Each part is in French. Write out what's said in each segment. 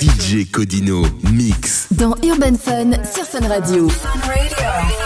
DJ Codino Mix. Dans Urban Fun sur Fun Radio. Radio.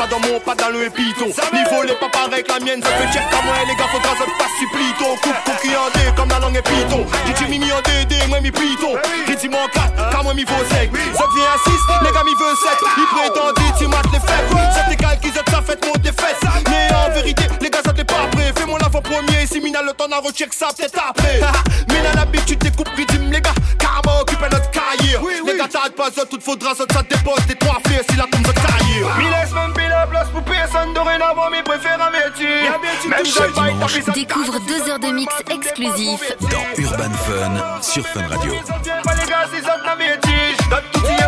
Pas dans mon, pas dans le piton. Niveau les pas pareil que la mienne, ça fait check à moi, les gars, faudra se pas supplito. Coupe, coupe, en comme la langue est piton. DJ mini en DD, moi mi piton. Rythme en 4, car moi mi vaut sec. Ça vient à 6, les gars mi veut 7. Ils prétendent, tu mates les fêtes. Ça t'égale qu'ils ont ça fait monter des fesses. Mais en vérité, les gars, ça t'est pas prêt. Fais-moi l'avant-premier, si mina le temps à recheck ça peut-être après. Mina l'habitude, t'écoutes rythme, les gars. Occupé notre carrière. Les gars, t'arrêtes pas, ça tout faudra, ça dépose des trois fleurs si la tombe de carrière. Mi laisse même la place pour personne dorénavant, mes préfèrent un métier. Même Chaque Découvre deux heures de mix exclusifs dans Urban Fun sur Fun Radio. Les gars, c'est ça la bêtise. T'as tout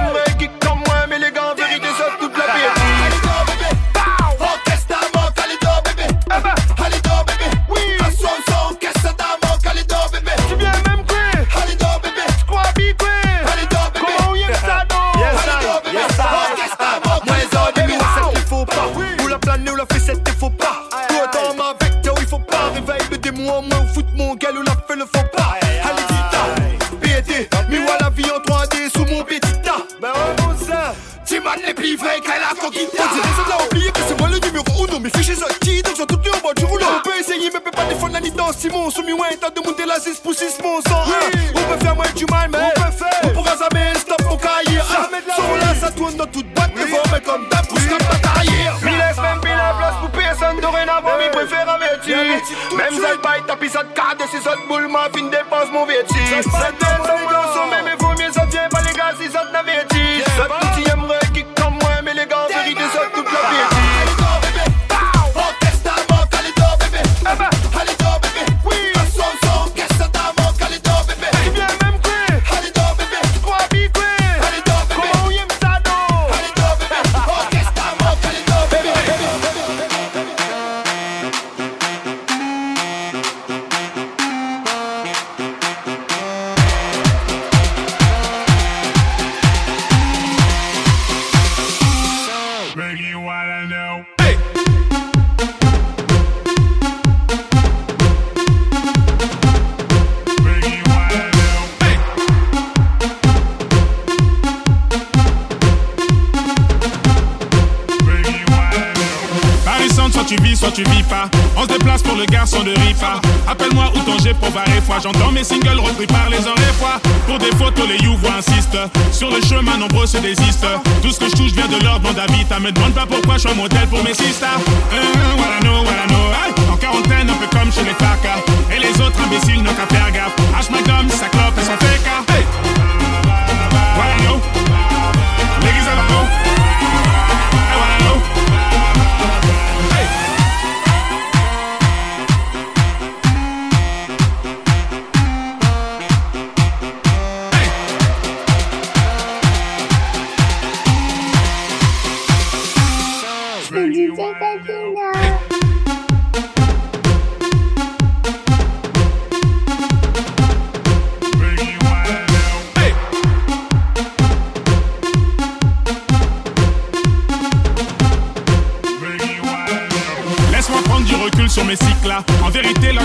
Me demande pas pourquoi je suis un modèle pour mes sisters. Euh, I know, what I know En quarantaine, un peu comme chez les FACA Et les autres imbéciles n'ont qu'à faire gaffe. H my gum, sa clope et son féca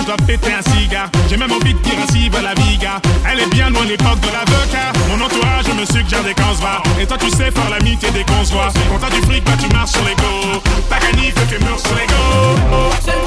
dois péter un cigare. J'ai même envie de dire ainsi va la viga. Elle est bien loin l'époque de l'avocat. Mon entourage me suggère des qu'on Et toi, tu sais faire l'amitié des qu'on se voit. Quand t'as du fric, bah tu marches sur les go. Ta canif fait mur sur les go.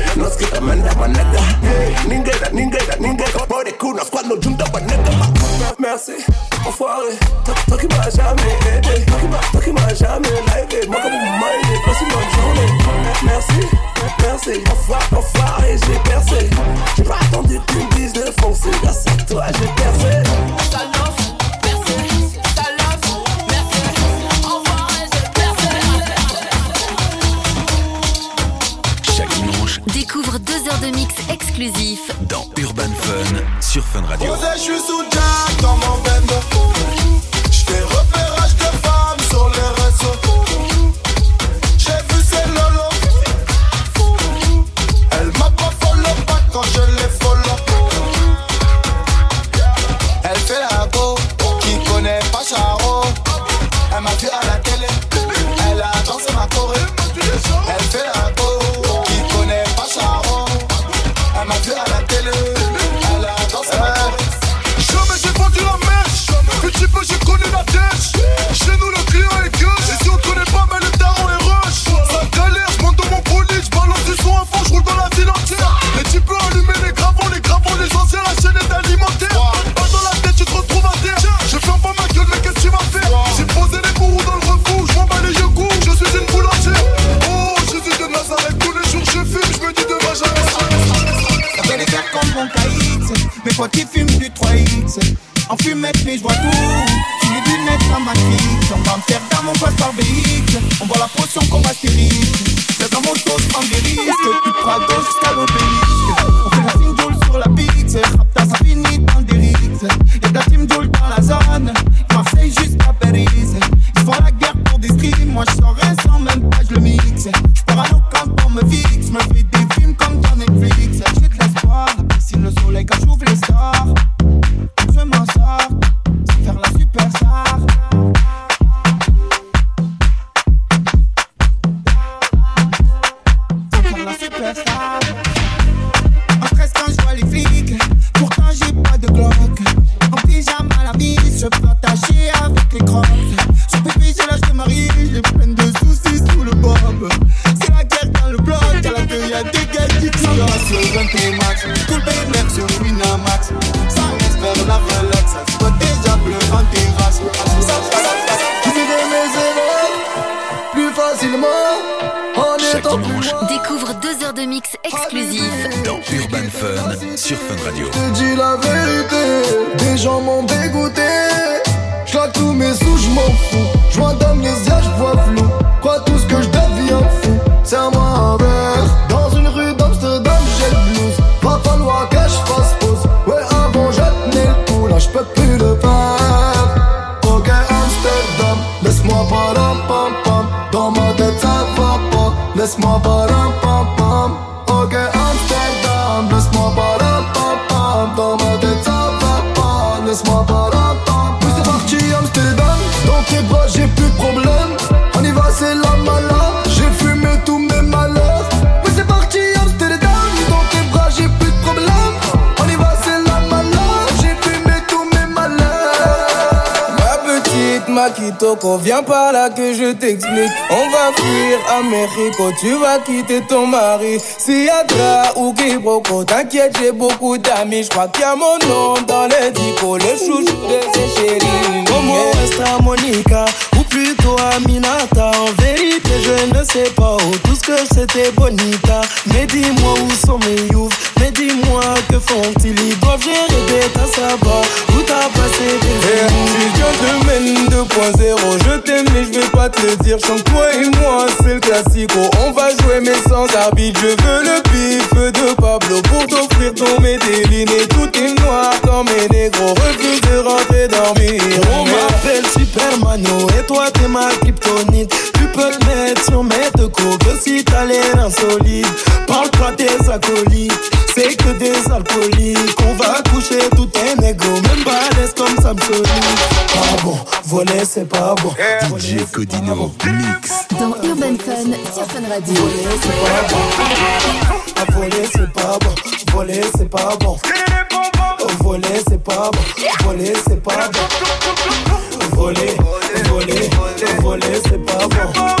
non si amanda ma nega Ningera, ningera, ningera Mori kunas quando giunta ma Merci, enfoiré Toi qui m'as jamais. Aidé Toi qui jamais. Live Moi comme vous m'aidez, passe une bonne journée. Merci, merci. Enfoiré, enfoiré, j'ai percé. J'ai pas attendu que tu me dises de foncer Grâce à toi j'ai percé. dans Urban Fun sur Fun Radio. Viens par là que je t'explique. On va fuir à Mexico, tu vas quitter ton mari. Siadra ou Kibroko, t'inquiète, j'ai beaucoup d'amis. Je crois qu'il y a mon nom dans les dico, le chouchou de ses chéris. Como Monica ou plutôt Aminata En vérité je ne sais pas où Tout ce que c'était bonita Mais dis-moi où sont mes youths Mais dis-moi que font-ils? Ils doivent gérer des tasses à bas Où t'as passé tes Si te mène 2.0, je t'aime mais je vais pas te le dire. Chante toi et moi, c'est le classico. On va jouer mais sans arbitre. Je veux le pif de Pablo pour t'offrir ton Medellin. Et tout est noir comme un négro. Refuse de rentrer dormir. On m'appelle Et toi t'es ma kryptonite. Tu peux te mettre sur mes deux que si t'as l'air insolite Parle pas tes acolytes, c'est que des alcooliques. On va coucher tout un égo, même balèze comme Samsonite Pas bon, voler c'est pas bon. DJ Codino Mix. Dans Urban Fun sur Fun Radio. À voler c'est pas bon, voler c'est pas bon. Oh, Voler c'est pas bon, voler c'est pas bon c'est pas bon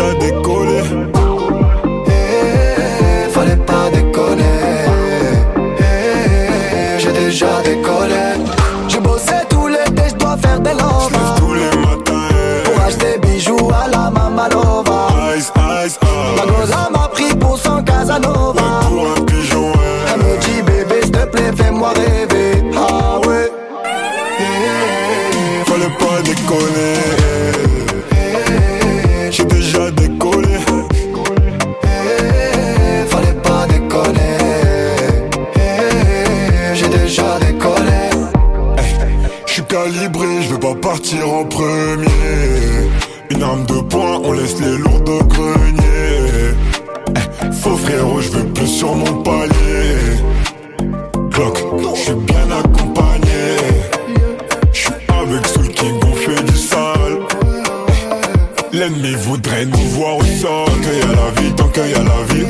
déjà des L'ennemi voudrait nous voir au sol. Y a la vie, tant y a la vie,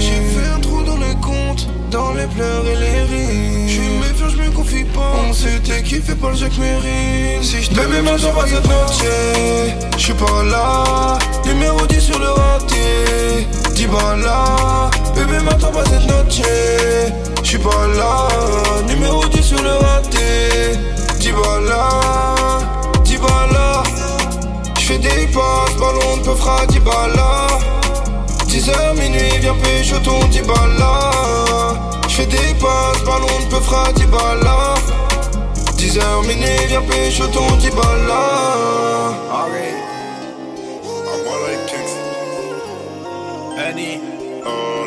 J'ai fait un trou dans les comptes Dans les pleurs et les rires. Je suis méfiant je me confie pas. On s'était kiffé par le Jacques Mérine. Si je mets ma jambe à cette noche Je suis pas là. Numéro 10 sur le raté. 10 balles là. Bébé m'attends pas cette noche. Je suis pas là. Numéro 10 sur le raté. 10 balles là. 10 balles là. J'fais des passes, ballon de peu fera 10 balles là 10h minuit, viens pécho ton 10 balles là J'fais des passes, ballon de peu fera 10 balles là 10h minuit, viens pécho ton 10 balles là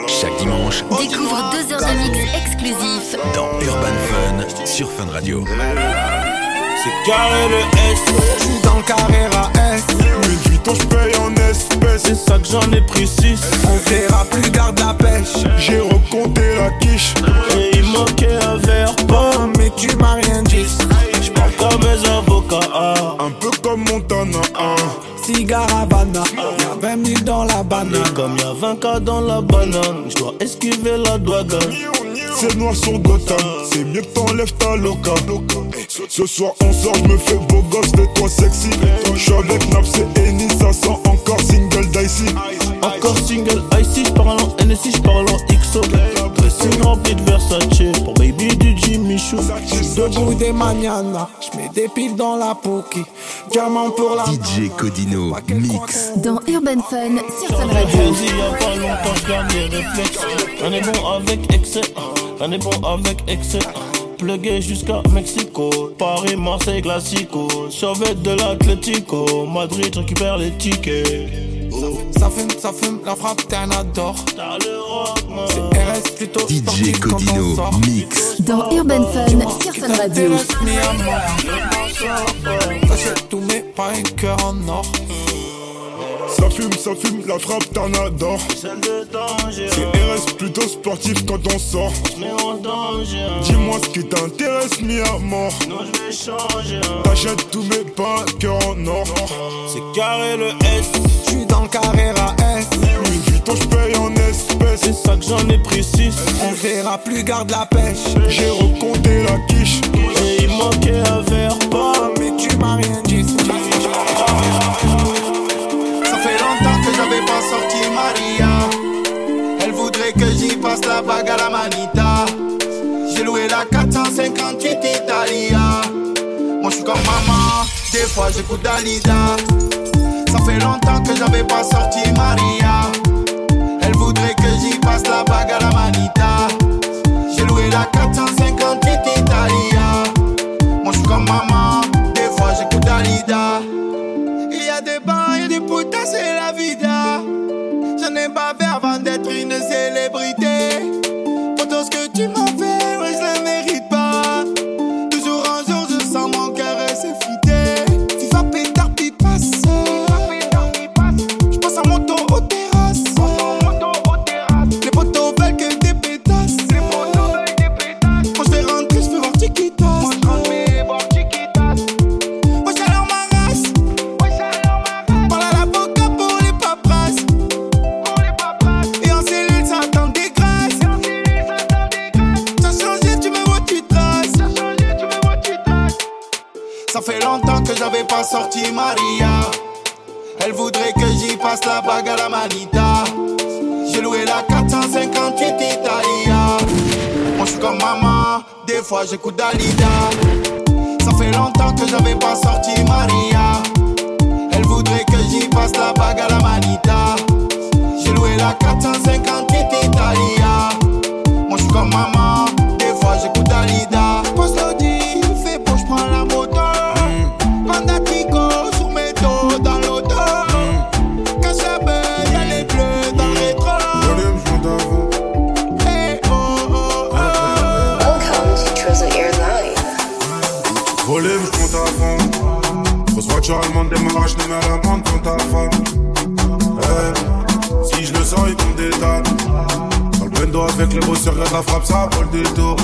Chaque dimanche, Découvre deux heures de mix exclusif dans Urban Fun sur Fun Radio. C'est carré le S, je suis dans le Carrera S. Louis Vuitton, je paye en espèces. Que j'en ai pris 6. On verra plus garde la pêche. J'ai recompté la quiche. Et il manquait un verre pas, mais tu m'as rien dit. J'parle comme mes avocats. Un peu comme Montana. hein. Cigare Havana, y'a 20 000 dans la banane. Et comme y'a 20 cas dans la banane, j'dois esquiver la douane. C'est noir sur Gotham, c'est mieux que t'enlèves ta loca. Ce- Ce soir on sort, je me fais beau gosse, de toi sexy. J'suis avec Naps et Ennis, ça sent encore single dicey. Encore single icy, j'parle en NSI, j'parle en XO. Rempli de Versace, pour baby du Jimmy Choo. Debout des j'mets des piles dans la poki. Diamant pour la DJ Codino Mix. dans Urban Fun sur Fun Radio. Vas-y, y'a pas longtemps, j'garde mes réflexes. On est bon avec excès, on est bon avec excès. Plugué jusqu'à Mexico, Paris, Marseille, Classico. Survêt de l'Atlético, Madrid récupère les tickets. Ça fume, ça fume, la frappe, t'es un adore. C'est RS plutôt DJ sportif quand on Codino sort. Mix. Dans Urban Fun sur Fun Radio. T'achètes tout mais pas un cœur en or. Ça fume, ça fume, la frappe t'en adore. C'est RS plutôt sportif quand on sort. mais en danger. Dis-moi ce qui t'intéresse, mis à mort. Non, je vais changer. T'achètes tous mes pas, cœur en or. C'est carré le S. Le Carrera S. Louis Vuitton, je paye en espèces. C'est ça que j'en ai pris 6. On verra plus garde la pêche. J'ai recompté la quiche. Et il manquait un verre pas, mais tu m'as rien dit. Ça fait longtemps que j'avais pas sorti Maria. Elle voudrait que j'y passe la bague à la manita. J'ai loué la 458 Italia. Moi je suis comme maman, des fois j'écoute Dalida. Ça fait longtemps que j'avais pas sorti Maria. Elle voudrait que j'y passe la bague à la manita. J'ai loué la 458 Italia. Moi je suis comme maman, des fois j'écoute Dalida. Il y a des bars et des putas, c'est la vida. J'en ai pas fait avant d'être une célébrité. Ça fait longtemps que j'avais pas sorti Maria. Elle voudrait que j'y passe la bague à la manita. J'ai loué la 458 Italia. Moi, je suis comme maman, des fois j'écoute Dalida. Ça fait longtemps que j'avais pas sorti Maria. Elle voudrait que j'y passe la bague à la manita. J'ai loué la 458 Italia. Moi je suis comme maman, bosseurs, regarde la frappe, ça vaut le détour.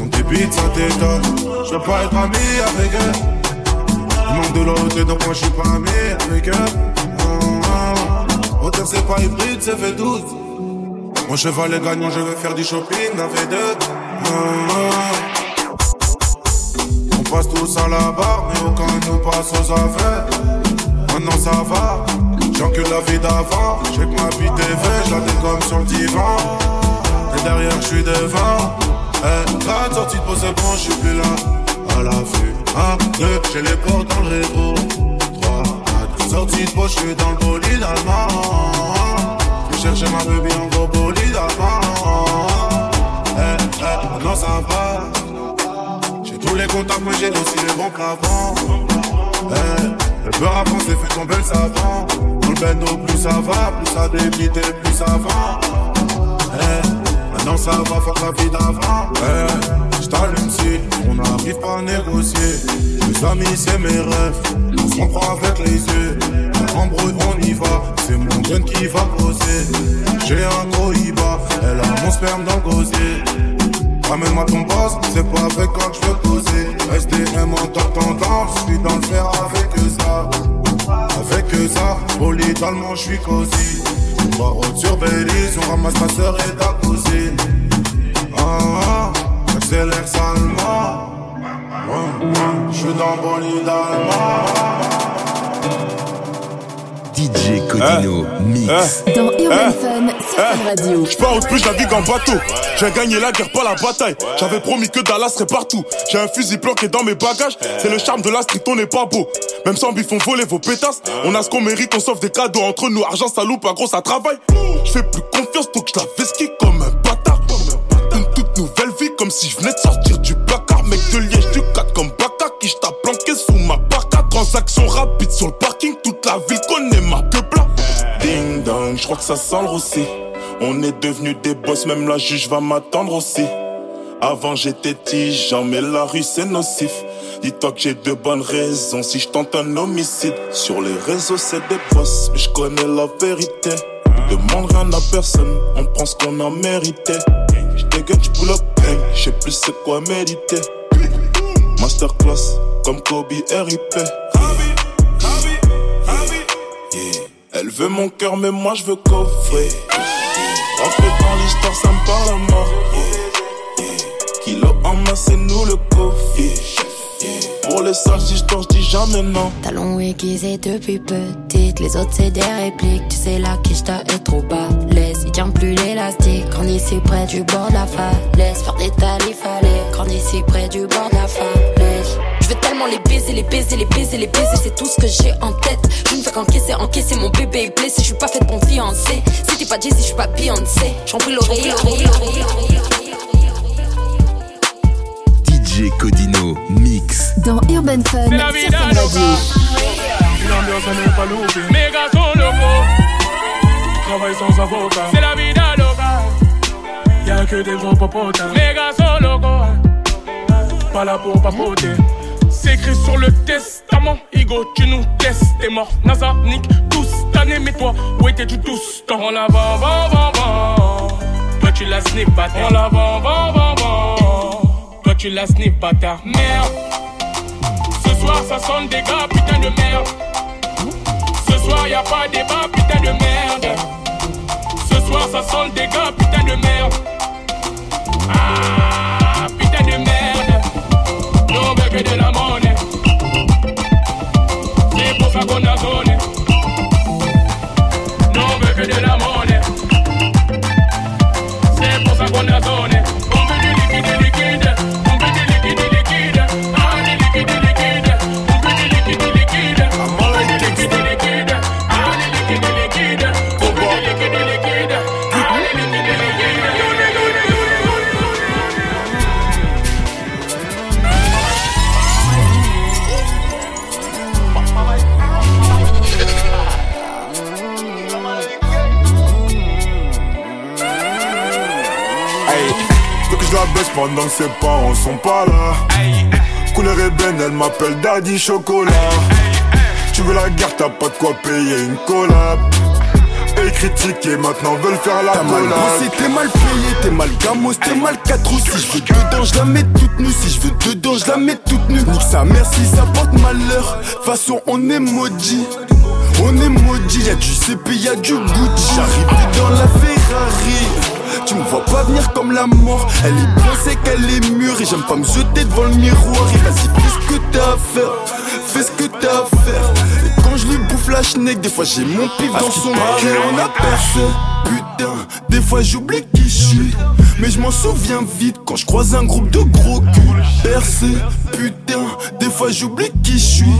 On débite, ça t'étonne. Je veux pas être ami avec eux. Ils manquent de l'autre, donc moi je suis pas ami avec eux. Oh, oh. Auteur, c'est pas hybride, c'est fait doute. Mon cheval est gagnant, je vais faire du shopping avec deux. Oh, oh. On passe tous à la barre, mais aucun nous passe aux affaires. Maintenant ça va, j'encule la vie d'avant. J'ai que ma vie TV, je la sur le divan. Derrière, je suis devant. Eh, la sortie de c'est bon, je suis plus là. À la vue, un, deux, j'ai les portes dans le rétro. Trois, quatre, sortie de pause, je suis dans le bolide allemand. Je cherchais ma baby en gros bolide allemand. Eh, eh, maintenant ça va. J'ai tous les contacts, mais j'ai aussi les bons clavants. Eh, le beurre avant c'est fait tomber le savant. Dans le bendo, plus ça va, plus ça débite plus ça va. Eh, Non, ça va faire la vie d'avant. Ouais, j't'allume si on n'arrive pas à négocier. Mes amis, c'est mes rêves. On se comprend avec les yeux. Embrouille, on y va. C'est mon jeune qui va poser. J'ai un gros IBA. Elle a mon sperme dans le gosier. Ramène-moi ton boss, c'est pas avec quoi que je veux poser. SDM en tendance, je suis dans le fer avec ça. Avec ça, poli dans le monde, je suis cosy. On va haute sur Belize, on ramasse ta soeur et ta cousine. Ah, ah, j'accélère salement. Je suis dans bon lit DJ Codino Mix. Dans Urban sur Fun Radio. Je pars au plus, je navigue en bateau. J'ai gagné la guerre, pas la bataille. J'avais promis que Dallas serait partout. J'ai un fusil planqué dans mes bagages. C'est le charme de la street, on n'est pas beau. Même sans bif, on voler vos pétasses. On a ce qu'on mérite, on sauve des cadeaux entre nous. Argent, ça loupe, pas gros, ça travaille. Je fais plus confiance, donc je la vesquille comme un bâtard. Une toute nouvelle vie, comme si je venais de sortir du placard. Mec de liège, du 4 comme Baka, qui je planqué sous ma parka. Transaction rapide sur le parking, toute la ville connaît ma plat. Ding dong, je crois que ça sent le rossi. On est devenus des boss, même la juge va m'attendre aussi. Avant j'étais tigeant, mais la rue c'est nocif. Dis-toi que j'ai de bonnes raisons si je tente un homicide. Sur les réseaux c'est des boss, mais je connais la vérité. Demande rien à personne, on prend ce qu'on a mérité. Je dégaine, je pull up, bang, je sais plus c'est quoi méditer. Masterclass, comme Kobe RIP. Elle veut mon cœur, mais moi je veux coffrer. Rentrer dans l'histoire, ça me parle à mort. Kilo en main, c'est nous le coffre. Pour les sages, si je dis jamais non. Talons aiguisés depuis petite, les autres c'est des répliques. Tu sais la quiche est trop bas. Laisse, il tient plus l'élastique. Quand ici près du bord de la falaise, faire des talifs fallait. Quand ici près du bord de la falaise. Tellement les baiser, les baiser, les baiser, les baiser, c'est tout ce que j'ai en tête. Je ne fais qu'encaisser, encaisser, mon bébé est blessé, je suis pas faite pour fiancer. Si t'es pas Jay-Z, je suis pas Beyoncé. J'en prie l'oreille, l'oreille, l'oreille. DJ Codino Mix. Dans Urban Fun C'est la vida Fun Radio. Une ambiance à ne pas louper. Mes gars sont locaux. Travail sans avocat. C'est la vida loca. Y'a que des gros popotas. Mes gars sont locaux. Pas là pour papoter. C'est écrit sur le testament. Igo, tu nous testes. T'es mort. NASA, Nick, tous cette année. Mais toi, où étais-tu tous temps? On la vend, vend. Toi, tu la snip, bâtard. On la vend, vend, vend. Toi, tu la snip, bâtard. Merde. Ce soir ça sonne des gars, putain de merde. Ce soir y a pas débat, putain de merde. Ce soir ça sonne des gars, putain de merde. Ah. Nous on veut que de la monnaie. C'est pour ça qu'on a zoné. Nous on veut que de la monnaie. Baisse pendant que ses parents sont pas là. Couleur ébène, elle m'appelle Daddy Chocolat. Tu veux la guerre, t'as pas de quoi payer une collab. Et critiquer, maintenant veulent faire la T'as mal bossé, t'es mal payé, t'es mal gamos, t'es mal 4 roues Si je veux dedans, je la mets toute nue. Si je veux dedans, je la mets toute nue. Nique sa mère si ça porte malheur. Façon on est maudit. On est maudit, y'a du CP, y'a du Gucci. J'arrive dans la Ferrari Tu me vois pas venir comme la mort. Elle est bien c'est qu'elle est mûre Et j'aime pas me jeter devant le miroir. Et vas-y fais ce que t'as à faire Fais ce que t'as à faire Et quand je lui bouffe la schneck Des fois j'ai mon pif dans son cœur On a percé Putain, des fois j'oublie qui je suis Mais je m'en souviens vite quand je croise un groupe de gros culs Percé, putain, des fois j'oublie qui je suis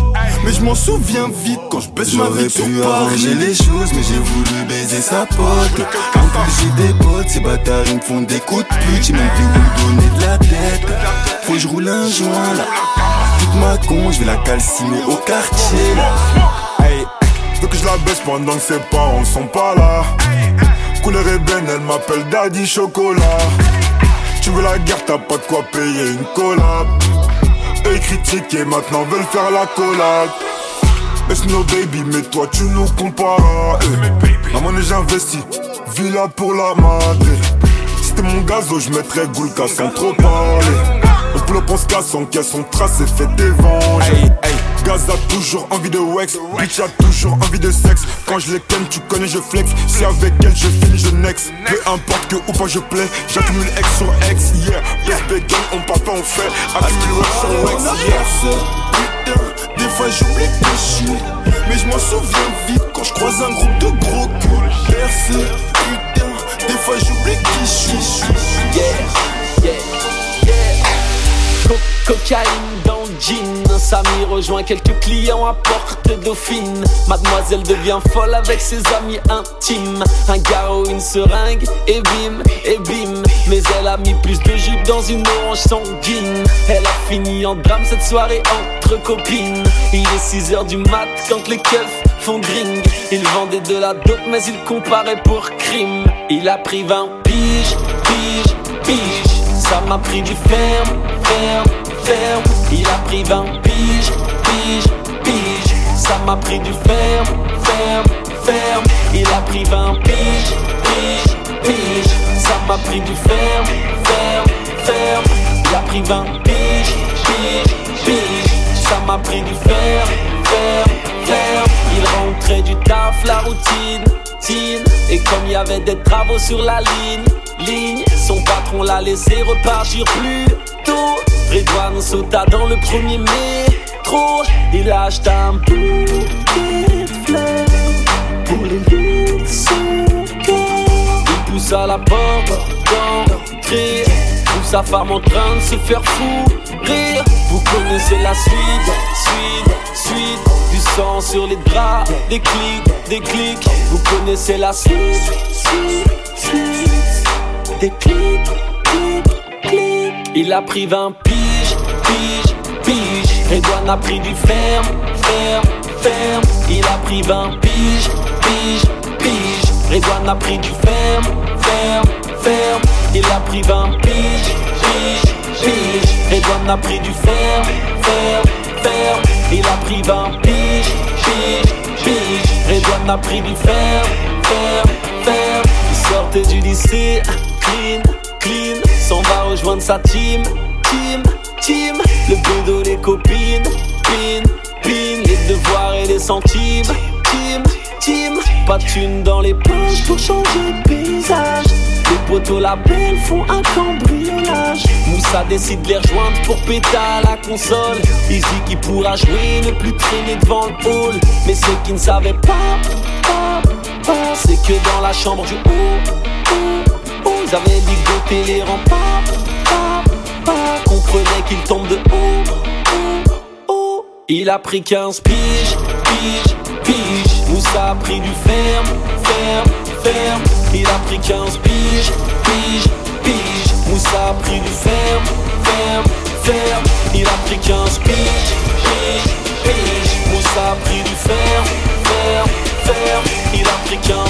Mais je m'en souviens vite quand je baisse ma vie sur pu Paris arranger les choses, mais j'ai voulu baiser sa pote. En plus, j'ai des potes, ces bâtards, ils me font des coups de pute. J'ai même plus où donner de la tête. Faut que je roule un joint là. Je vais la calciner au quartier. Hey, veux que je la baisse pendant que ses parents sont pas là? couleur ébène, elle m'appelle Daddy Chocolat. Tu veux la guerre, t'as pas de quoi payer une collab. Eux critiquent et maintenant veulent faire la collab. It's no baby, mais toi tu nous compares. La monnaie j'investis, villa pour la madre. Si t'es mon gazo, je mettrais Goulka sans trop parler. On up, on se casse, on caisse, on trace et fait des venges. Gaz a toujours envie de wax, bitch a toujours envie de sexe. Quand je les ken, tu connais, je flex. Si avec elle je finis, je next. Peu importe que ou pas je plais, j'accumule X sur X, yeah. Best gang, on parle pas, on fait. Accumule X sur X, yeah. Putain, des fois j'oublie que je suis Mais je m'en souviens vite quand je croise un groupe de gros culs Percé, putain, des fois j'oublie qui je suis yeah, yeah. Co- cocaïne dans le jean. Samy rejoint quelques clients à porte dauphine. Mademoiselle devient folle avec ses amis intimes. Un garrot, une seringue, et bim, et bim. Mais elle a mis plus de jus dans une orange sanguine. Elle a fini en drame cette soirée entre copines. Il est 6h du mat quand les keufs font gring. Il vendait de la dope, mais il comparait pour crime. Il a pris 20 piges, piges, piges. Ça m'a pris du ferme, ferme, Il a pris 20 piges, piges, piges. Ça m'a pris du ferme, ferme, ferme. Il a pris 20 piges, piges, piges. Ça m'a pris du ferme, ferme, ferme. Il a pris 20 piges, piges, piges. Ça m'a pris du ferme, ferme, ferme. Il rentrait du taf, la routine, tine. Et comme il y avait des travaux sur la ligne, ligne, son patron l'a laissé repartir plus tôt. Redouane sauta dans le premier métro. Il a acheté un bouquet de fleurs pour les lieux de. Il poussa la porte d'entrée. Trouve sa femme en train de se faire fou rire. Vous connaissez la suite, suite, suite. Du sang sur les draps, des clics, des clics. Vous connaissez la suite, suite, suite. Des clics. Il a pris 20 piges, piges, piges. Redouane a pris du ferme, ferme, ferme. Il a pris 20 piges, piges, piges. Redouane a pris du ferme, ferme, ferme. Il a pris 20 piges, piges, piges. Redouane a pris du ferme, ferme, ferme. Il a pris 20 piges, piges, piges. Redouane a pris du ferme, ferme, ferme. Il sortait du lycée, clean, clean. Rejoindre sa team, team, team. Le bédo, les copines, pin, pin. Les devoirs et les centimes, team, team. Pas de dans les poches pour changer de paysage. Les poteaux la belle font un cambriolage. Moussa décide de les rejoindre pour péter à la console. Dit qu'il pourra jouer, ne plus traîner devant le hall. Mais ce qu'il ne savait pas, pas, pas, c'est que dans la chambre du haut, haut, ils avaient ligoté les remparts, comprenait qu'il tombe de haut, haut, haut. Il a pris 15 piges, piges, piges. Moussa a pris du ferme, ferme, ferme. Il a pris 15 piges, piges, piges. Moussa a pris du ferme, ferme, ferme. Il a pris 15 piges, piges, piges. Moussa a pris du ferme, ferme, ferme. Il a pris 15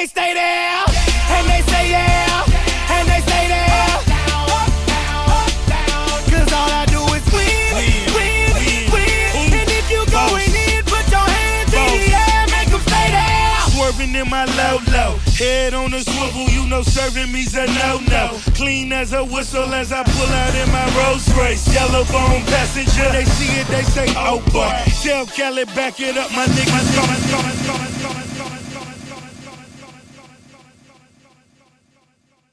they stay there. And they say yeah. And they stay there. Cause all I do is win, win, win. And if you going in, put your hands in the air. Make them stay there. Swerving in my low low, head on a swivel, you know serving me's a no no. Clean as a whistle as I pull out in my Rolls Royce, yellow bone passenger. They see it, they say, oh boy. Tell Kelly back it up, my niggas coming, coming, coming.